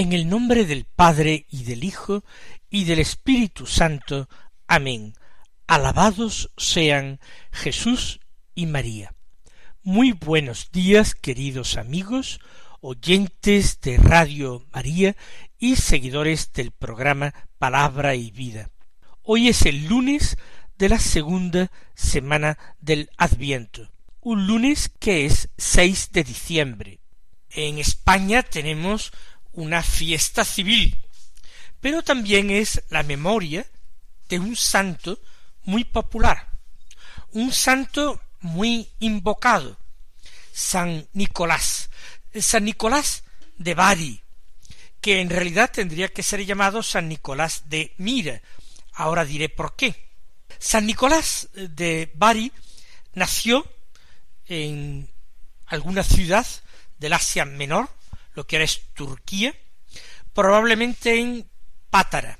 En el nombre del Padre y del Hijo y del Espíritu Santo. Amén. Alabados sean Jesús y María. Muy buenos días, queridos amigos, oyentes de Radio María y seguidores del programa Palabra y Vida. Hoy es el lunes de la segunda semana del Adviento, un lunes que es 6 de diciembre. En España tenemos una fiesta civil, pero también es la memoria de un santo muy popular, un santo muy invocado, San Nicolás, San Nicolás de Bari, que en realidad tendría que ser llamado San Nicolás de Mira. Ahora diré por qué. San Nicolás de Bari nació en alguna ciudad del Asia Menor, lo que ahora es Turquía, probablemente en Pátara,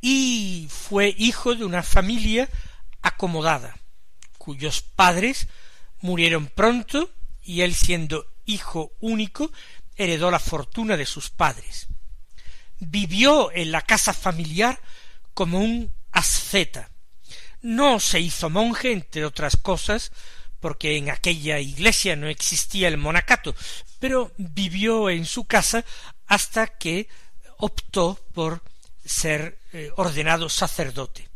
y fue hijo de una familia acomodada, cuyos padres murieron pronto y él siendo hijo único heredó la fortuna de sus padres. Vivió en la casa familiar como un asceta. No se hizo monje, entre otras cosas, porque en aquella iglesia no existía el monacato, pero vivió en su casa hasta que optó por ser eh, ordenado sacerdote.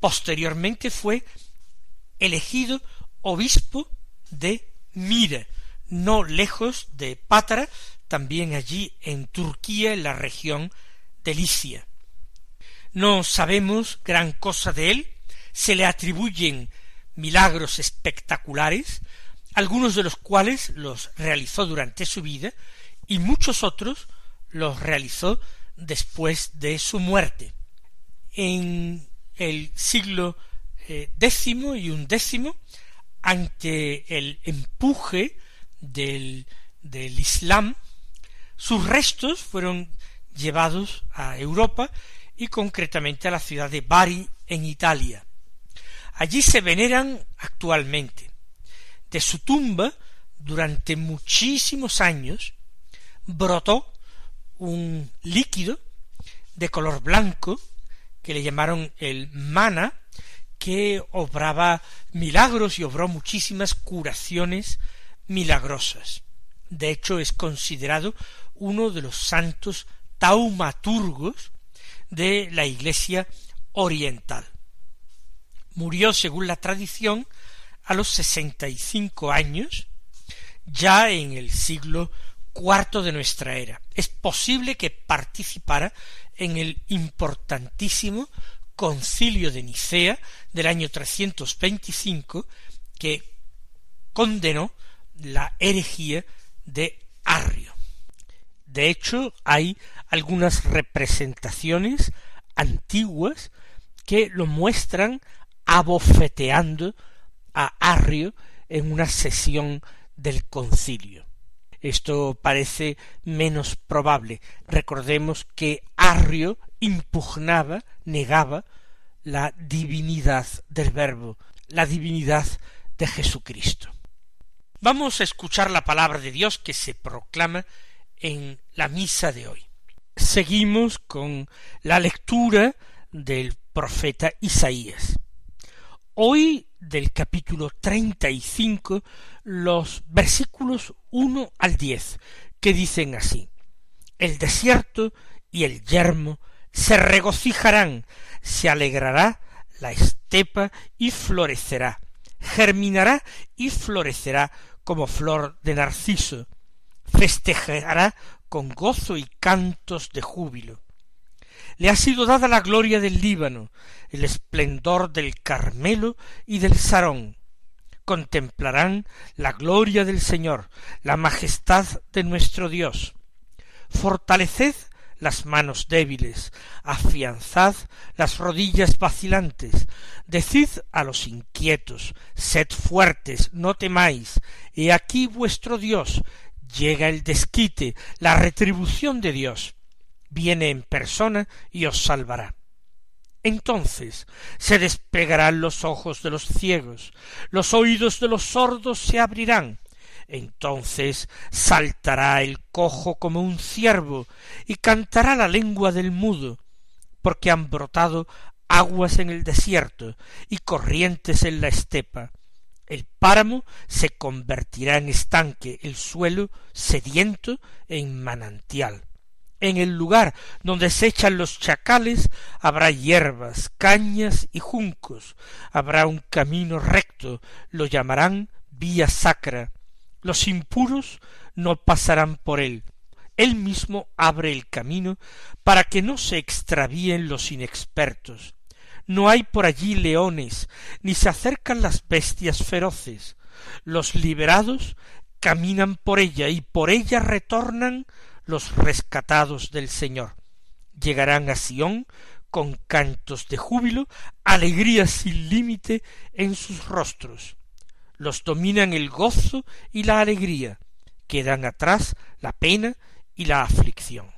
Posteriormente fue elegido obispo de Mira, no lejos de Pátara, también allí en Turquía, en la región de Licia. No sabemos gran cosa de él, se le atribuyen milagros espectaculares, algunos de los cuales los realizó durante su vida y muchos otros los realizó después de su muerte. En el siglo eh, décimo y undécimo, ante el empuje del Islam, sus restos fueron llevados a Europa y concretamente a la ciudad de Bari en Italia. Allí se veneran actualmente. De su tumba, durante muchísimos años, brotó un líquido de color blanco que le llamaron el mana, que obraba milagros y obró muchísimas curaciones milagrosas. De hecho, es considerado uno de los santos taumaturgos de la Iglesia oriental. Murió, según la tradición, a los sesenta y cinco años, ya en el siglo cuarto de nuestra era. Es posible que participara en el importantísimo concilio de Nicea del año 325 que condenó la herejía de Arrio. De hecho, hay algunas representaciones antiguas que lo muestran abofeteando a Arrio en una sesión del concilio. Esto parece menos probable. Recordemos que Arrio impugnaba, negaba la divinidad del Verbo, la divinidad de Jesucristo. Vamos a escuchar la palabra de Dios que se proclama en la misa de hoy. Seguimos con la lectura del profeta Isaías. Hoy del capítulo treinta y cinco los versículos uno al diez, que dicen así El desierto y el yermo se regocijarán, se alegrará la estepa y florecerá, germinará y florecerá como flor de narciso, festejará con gozo y cantos de júbilo le ha sido dada la gloria del Líbano, el esplendor del Carmelo y del Sarón. Contemplarán la gloria del Señor, la majestad de nuestro Dios. Fortaleced las manos débiles, afianzad las rodillas vacilantes, decid a los inquietos, sed fuertes, no temáis, he aquí vuestro Dios, llega el desquite, la retribución de Dios, viene en persona y os salvará. Entonces se despegarán los ojos de los ciegos, los oídos de los sordos se abrirán, entonces saltará el cojo como un ciervo y cantará la lengua del mudo, porque han brotado aguas en el desierto y corrientes en la estepa. El páramo se convertirá en estanque, el suelo sediento en manantial. En el lugar donde se echan los chacales habrá hierbas, cañas y juncos, habrá un camino recto, lo llamarán vía sacra. Los impuros no pasarán por él. Él mismo abre el camino para que no se extravíen los inexpertos. No hay por allí leones, ni se acercan las bestias feroces. Los liberados caminan por ella y por ella retornan los rescatados del Señor. Llegarán a Sión con cantos de júbilo, alegría sin límite en sus rostros. Los dominan el gozo y la alegría, quedan atrás la pena y la aflicción.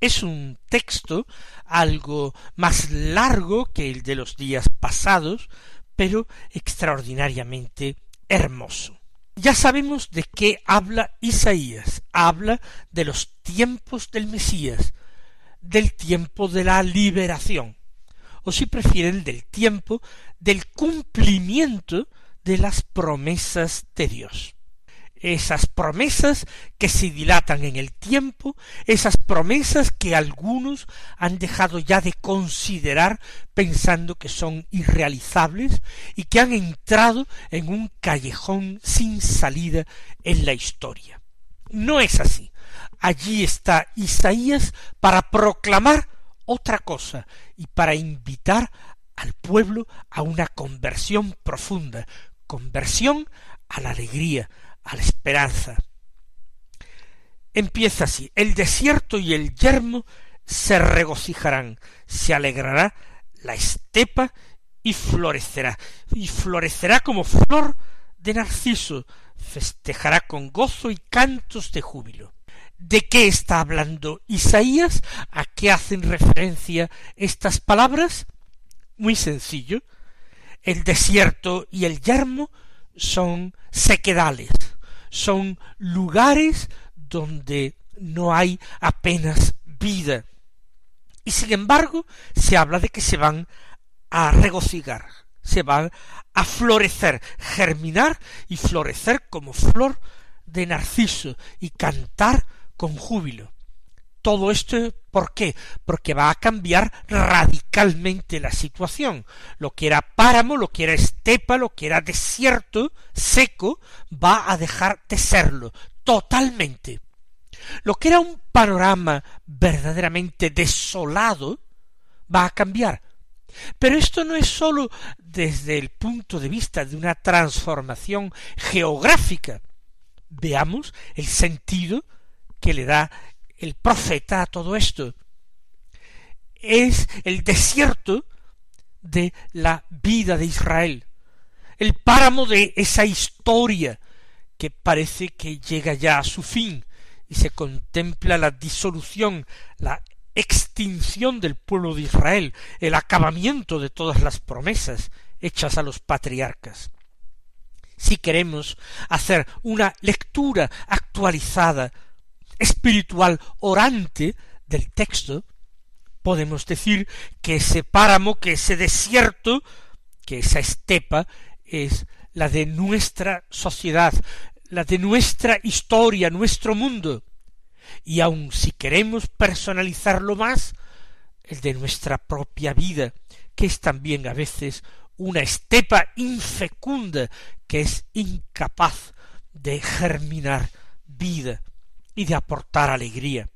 Es un texto algo más largo que el de los días pasados, pero extraordinariamente hermoso. Ya sabemos de qué habla Isaías. Habla de los tiempos del Mesías, del tiempo de la liberación, o si prefieren del tiempo del cumplimiento de las promesas de Dios esas promesas que se dilatan en el tiempo, esas promesas que algunos han dejado ya de considerar pensando que son irrealizables y que han entrado en un callejón sin salida en la historia. No es así. Allí está Isaías para proclamar otra cosa y para invitar al pueblo a una conversión profunda, conversión a la alegría, a la esperanza. Empieza así, el desierto y el yermo se regocijarán, se alegrará la estepa y florecerá, y florecerá como flor de narciso, festejará con gozo y cantos de júbilo. ¿De qué está hablando Isaías? ¿A qué hacen referencia estas palabras? Muy sencillo. El desierto y el yermo son sequedales, son lugares donde no hay apenas vida. Y sin embargo, se habla de que se van a regocijar, se van a florecer, germinar y florecer como flor de narciso y cantar con júbilo. Todo esto, ¿por qué? Porque va a cambiar radicalmente la situación. Lo que era páramo, lo que era estepa, lo que era desierto, seco, va a dejar de serlo totalmente. Lo que era un panorama verdaderamente desolado, va a cambiar. Pero esto no es sólo desde el punto de vista de una transformación geográfica. Veamos el sentido que le da el profeta a todo esto. Es el desierto de la vida de Israel, el páramo de esa historia que parece que llega ya a su fin y se contempla la disolución, la extinción del pueblo de Israel, el acabamiento de todas las promesas hechas a los patriarcas. Si queremos hacer una lectura actualizada espiritual orante del texto, podemos decir que ese páramo, que ese desierto, que esa estepa es la de nuestra sociedad, la de nuestra historia, nuestro mundo, y aun si queremos personalizarlo más, el de nuestra propia vida, que es también a veces una estepa infecunda que es incapaz de germinar vida y de aportar alegría.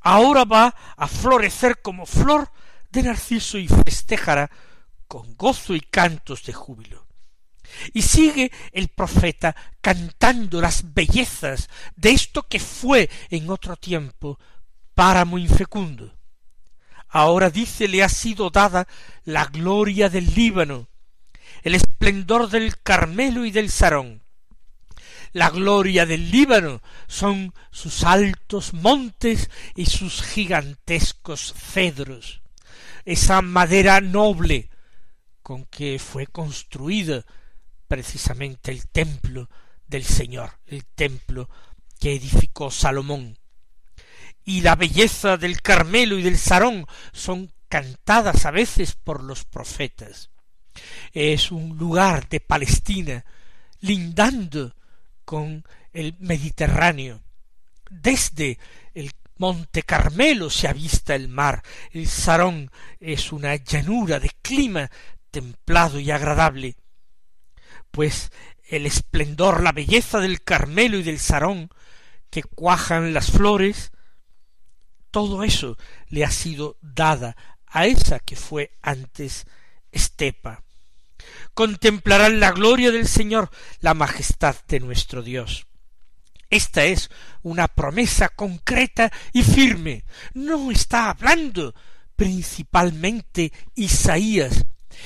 Ahora va a florecer como flor de narciso y festejará con gozo y cantos de júbilo. Y sigue el profeta cantando las bellezas de esto que fue en otro tiempo páramo infecundo. Ahora dice le ha sido dada la gloria del Líbano, el esplendor del Carmelo y del Sarón. La gloria del Líbano son sus altos montes y sus gigantescos cedros, esa madera noble con que fue construida precisamente el templo del Señor, el templo que edificó Salomón. Y la belleza del Carmelo y del Sarón son cantadas a veces por los profetas. Es un lugar de Palestina lindando con el Mediterráneo. Desde el Monte Carmelo se avista el mar. El Sarón es una llanura de clima templado y agradable. Pues el esplendor, la belleza del Carmelo y del Sarón, que cuajan las flores, todo eso le ha sido dada a esa que fue antes estepa. Contemplarán la gloria del Señor, la majestad de nuestro Dios. Esta es una promesa concreta y firme. No está hablando principalmente Isaías,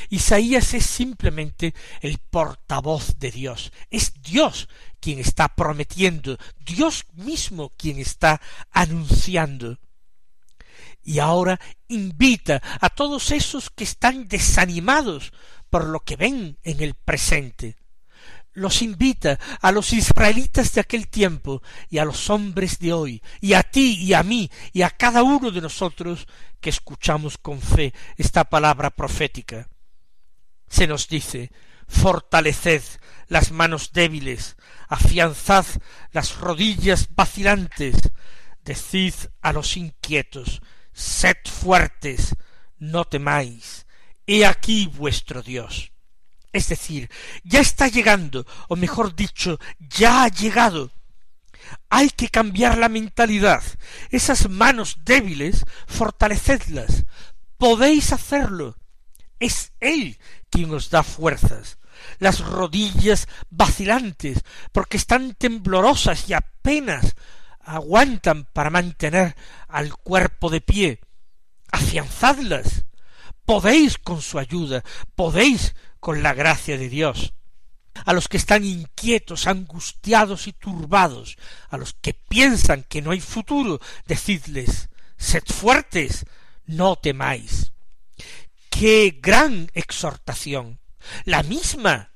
Isaías es simplemente el portavoz de Dios. Es Dios quien está prometiendo, Dios mismo quien está anunciando. Y ahora invita a todos esos que están desanimados por lo que ven en el presente. Los invita a los israelitas de aquel tiempo y a los hombres de hoy, y a ti y a mí y a cada uno de nosotros que escuchamos con fe esta palabra profética se nos dice fortaleced las manos débiles, afianzad las rodillas vacilantes, decid a los inquietos, sed fuertes, no temáis, he aquí vuestro Dios. Es decir, ya está llegando, o mejor dicho, ya ha llegado. Hay que cambiar la mentalidad. Esas manos débiles, fortalecedlas. Podéis hacerlo. Es Él quien os da fuerzas. Las rodillas vacilantes, porque están temblorosas y apenas aguantan para mantener al cuerpo de pie. Afianzadlas. Podéis con su ayuda, podéis con la gracia de Dios. A los que están inquietos, angustiados y turbados, a los que piensan que no hay futuro, decidles, sed fuertes, no temáis qué gran exhortación, la misma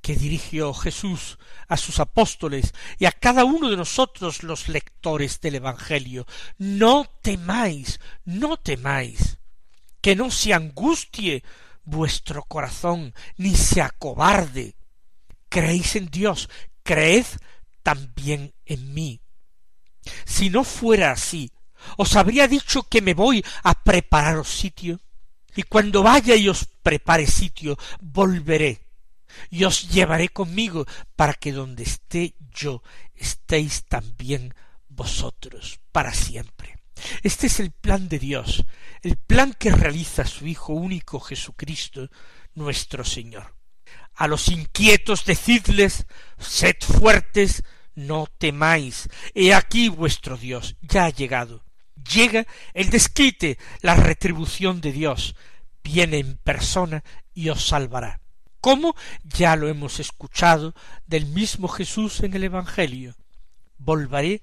que dirigió Jesús a sus apóstoles y a cada uno de nosotros los lectores del Evangelio. No temáis, no temáis, que no se angustie vuestro corazón, ni se acobarde. Creéis en Dios, creed también en mí. Si no fuera así, os habría dicho que me voy a prepararos sitio. Y cuando vaya y os prepare sitio, volveré y os llevaré conmigo para que donde esté yo estéis también vosotros para siempre. Este es el plan de Dios, el plan que realiza su Hijo único Jesucristo, nuestro Señor. A los inquietos decidles, sed fuertes, no temáis, he aquí vuestro Dios, ya ha llegado llega el desquite, la retribución de Dios, viene en persona y os salvará. ¿Cómo? Ya lo hemos escuchado del mismo Jesús en el Evangelio. Volveré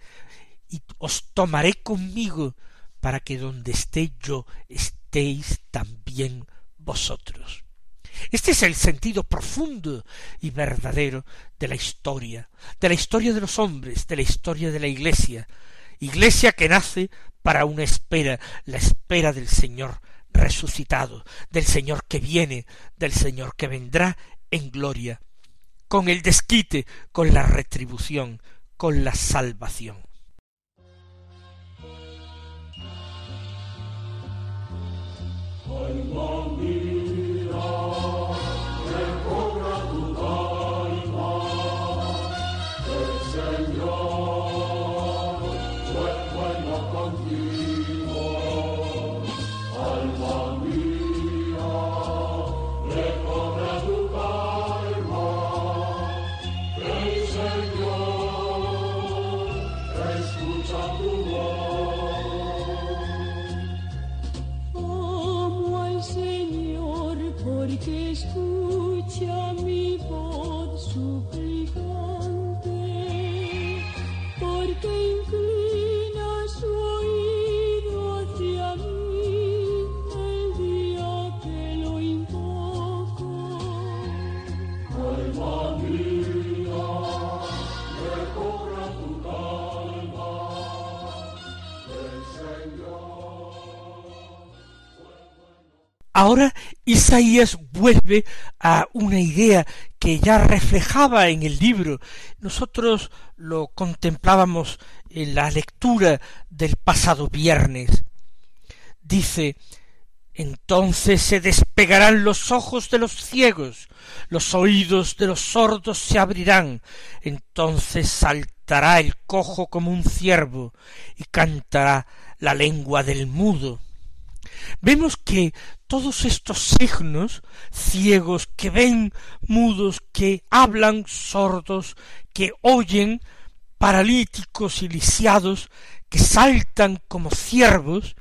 y os tomaré conmigo para que donde esté yo estéis también vosotros. Este es el sentido profundo y verdadero de la historia, de la historia de los hombres, de la historia de la Iglesia, Iglesia que nace para una espera, la espera del Señor resucitado, del Señor que viene, del Señor que vendrá en gloria, con el desquite, con la retribución, con la salvación. one more. Ahora Isaías vuelve a una idea que ya reflejaba en el libro. Nosotros lo contemplábamos en la lectura del pasado viernes. Dice, entonces se despegarán los ojos de los ciegos, los oídos de los sordos se abrirán, entonces saltará el cojo como un ciervo y cantará la lengua del mudo vemos que todos estos signos ciegos que ven, mudos que hablan, sordos que oyen, paralíticos y lisiados que saltan como ciervos,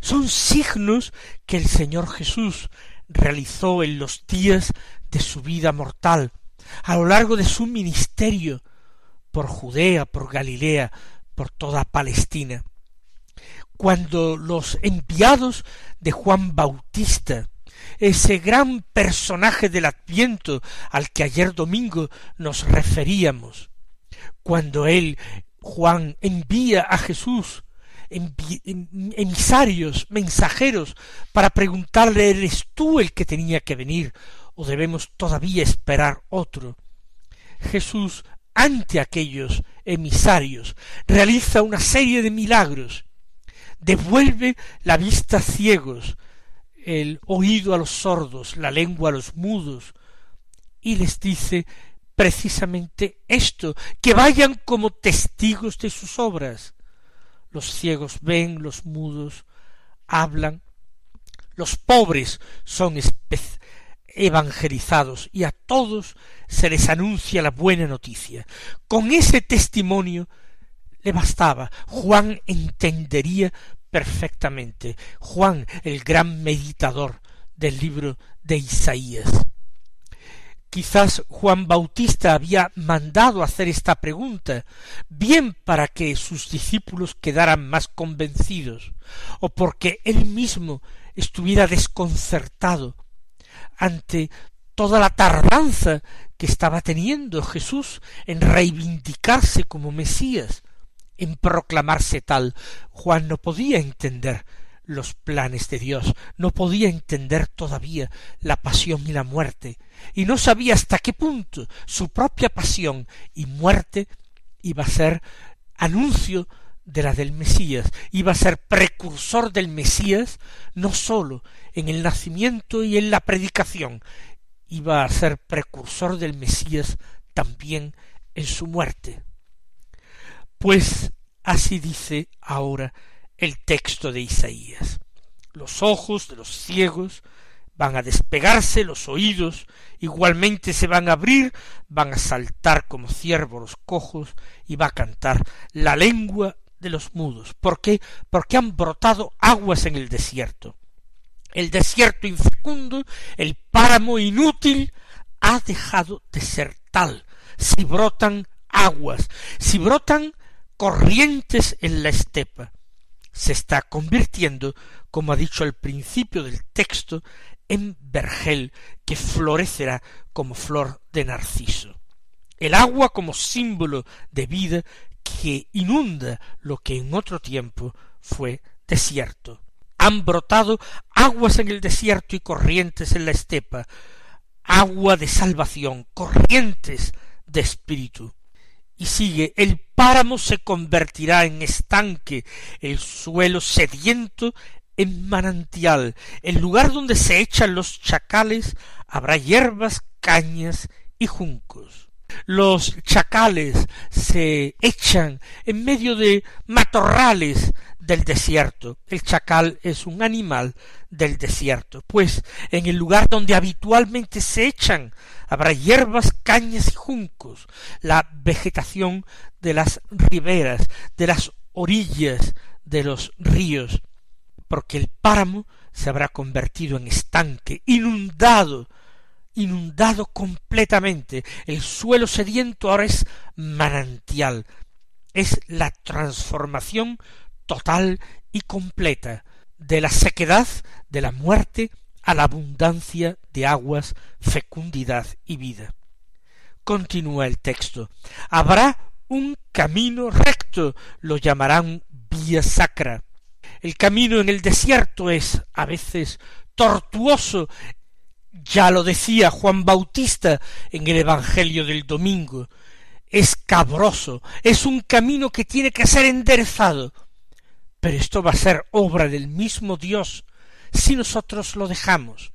son signos que el Señor Jesús realizó en los días de su vida mortal, a lo largo de su ministerio, por Judea, por Galilea, por toda Palestina cuando los enviados de Juan Bautista, ese gran personaje del Adviento al que ayer domingo nos referíamos, cuando él, Juan, envía a Jesús emisarios, mensajeros, para preguntarle, ¿eres tú el que tenía que venir o debemos todavía esperar otro? Jesús, ante aquellos emisarios, realiza una serie de milagros devuelve la vista a ciegos, el oído a los sordos, la lengua a los mudos, y les dice precisamente esto, que vayan como testigos de sus obras. Los ciegos ven, los mudos hablan, los pobres son evangelizados y a todos se les anuncia la buena noticia. Con ese testimonio le bastaba. Juan entendería perfectamente. Juan, el gran meditador del libro de Isaías. Quizás Juan Bautista había mandado hacer esta pregunta, bien para que sus discípulos quedaran más convencidos, o porque él mismo estuviera desconcertado ante toda la tardanza que estaba teniendo Jesús en reivindicarse como Mesías, en proclamarse tal. Juan no podía entender los planes de Dios, no podía entender todavía la pasión y la muerte, y no sabía hasta qué punto su propia pasión y muerte iba a ser anuncio de la del Mesías, iba a ser precursor del Mesías no sólo en el nacimiento y en la predicación, iba a ser precursor del Mesías también en su muerte. Pues así dice ahora el texto de Isaías. Los ojos de los ciegos van a despegarse, los oídos igualmente se van a abrir, van a saltar como ciervos los cojos y va a cantar la lengua de los mudos. ¿Por qué? Porque han brotado aguas en el desierto. El desierto infecundo, el páramo inútil, ha dejado de ser tal. Si brotan aguas, si brotan corrientes en la estepa. Se está convirtiendo, como ha dicho al principio del texto, en vergel que florecerá como flor de narciso. El agua como símbolo de vida que inunda lo que en otro tiempo fue desierto. Han brotado aguas en el desierto y corrientes en la estepa, agua de salvación, corrientes de espíritu. Y sigue, el páramo se convertirá en estanque, el suelo sediento en manantial, el lugar donde se echan los chacales habrá hierbas, cañas y juncos. Los chacales se echan en medio de matorrales del desierto. El chacal es un animal del desierto, pues en el lugar donde habitualmente se echan habrá hierbas, cañas y juncos, la vegetación de las riberas, de las orillas de los ríos, porque el páramo se habrá convertido en estanque, inundado, inundado completamente. El suelo sediento ahora es manantial. Es la transformación total y completa de la sequedad, de la muerte, a la abundancia de aguas, fecundidad y vida. Continúa el texto. Habrá un camino recto, lo llamarán vía sacra. El camino en el desierto es a veces tortuoso. Ya lo decía Juan Bautista en el Evangelio del domingo. Es cabroso, es un camino que tiene que ser enderezado. Pero esto va a ser obra del mismo Dios si nosotros lo dejamos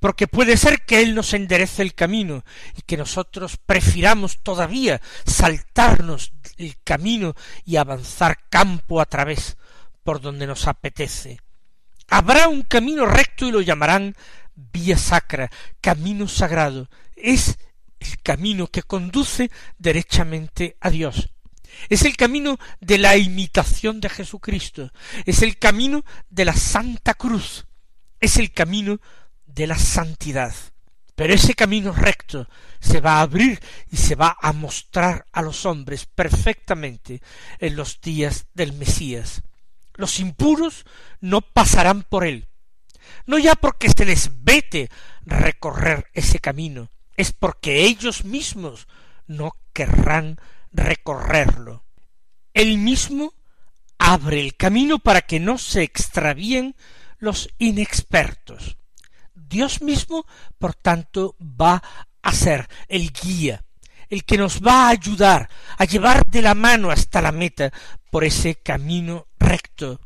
porque puede ser que Él nos enderece el camino y que nosotros prefiramos todavía saltarnos el camino y avanzar campo a través por donde nos apetece. Habrá un camino recto y lo llamarán vía sacra, camino sagrado. Es el camino que conduce derechamente a Dios. Es el camino de la imitación de Jesucristo. Es el camino de la Santa Cruz. Es el camino de la santidad. Pero ese camino recto se va a abrir y se va a mostrar a los hombres perfectamente en los días del Mesías. Los impuros no pasarán por él, no ya porque se les vete recorrer ese camino, es porque ellos mismos no querrán recorrerlo. Él mismo abre el camino para que no se extravíen los inexpertos. Dios mismo, por tanto, va a ser el guía, el que nos va a ayudar a llevar de la mano hasta la meta por ese camino recto.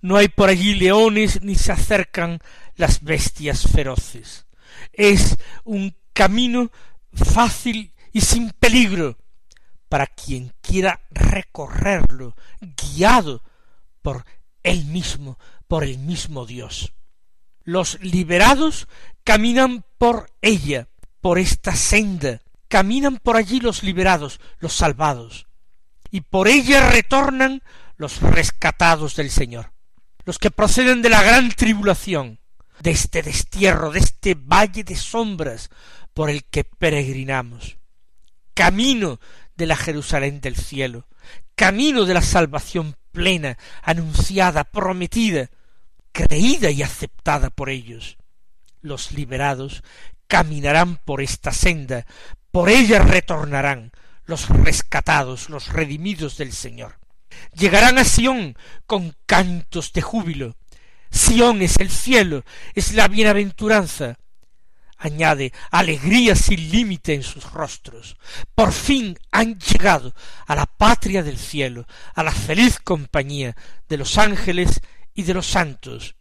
No hay por allí leones ni se acercan las bestias feroces. Es un camino fácil y sin peligro para quien quiera recorrerlo, guiado por él mismo, por el mismo Dios. Los liberados caminan por ella, por esta senda, caminan por allí los liberados, los salvados, y por ella retornan los rescatados del Señor, los que proceden de la gran tribulación, de este destierro, de este valle de sombras por el que peregrinamos, camino de la Jerusalén del cielo, camino de la salvación plena, anunciada, prometida, creída y aceptada por ellos. Los liberados caminarán por esta senda, por ella retornarán los rescatados, los redimidos del Señor. Llegarán a Sión con cantos de júbilo. Sión es el cielo, es la bienaventuranza. Añade alegría sin límite en sus rostros. Por fin han llegado a la patria del cielo, a la feliz compañía de los ángeles y de los santos.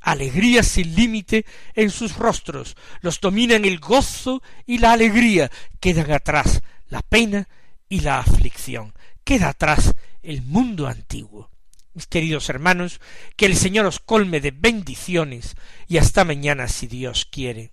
Alegría sin límite en sus rostros, los dominan el gozo y la alegría, quedan atrás la pena y la aflicción, queda atrás el mundo antiguo. Mis queridos hermanos, que el Señor os colme de bendiciones y hasta mañana si Dios quiere.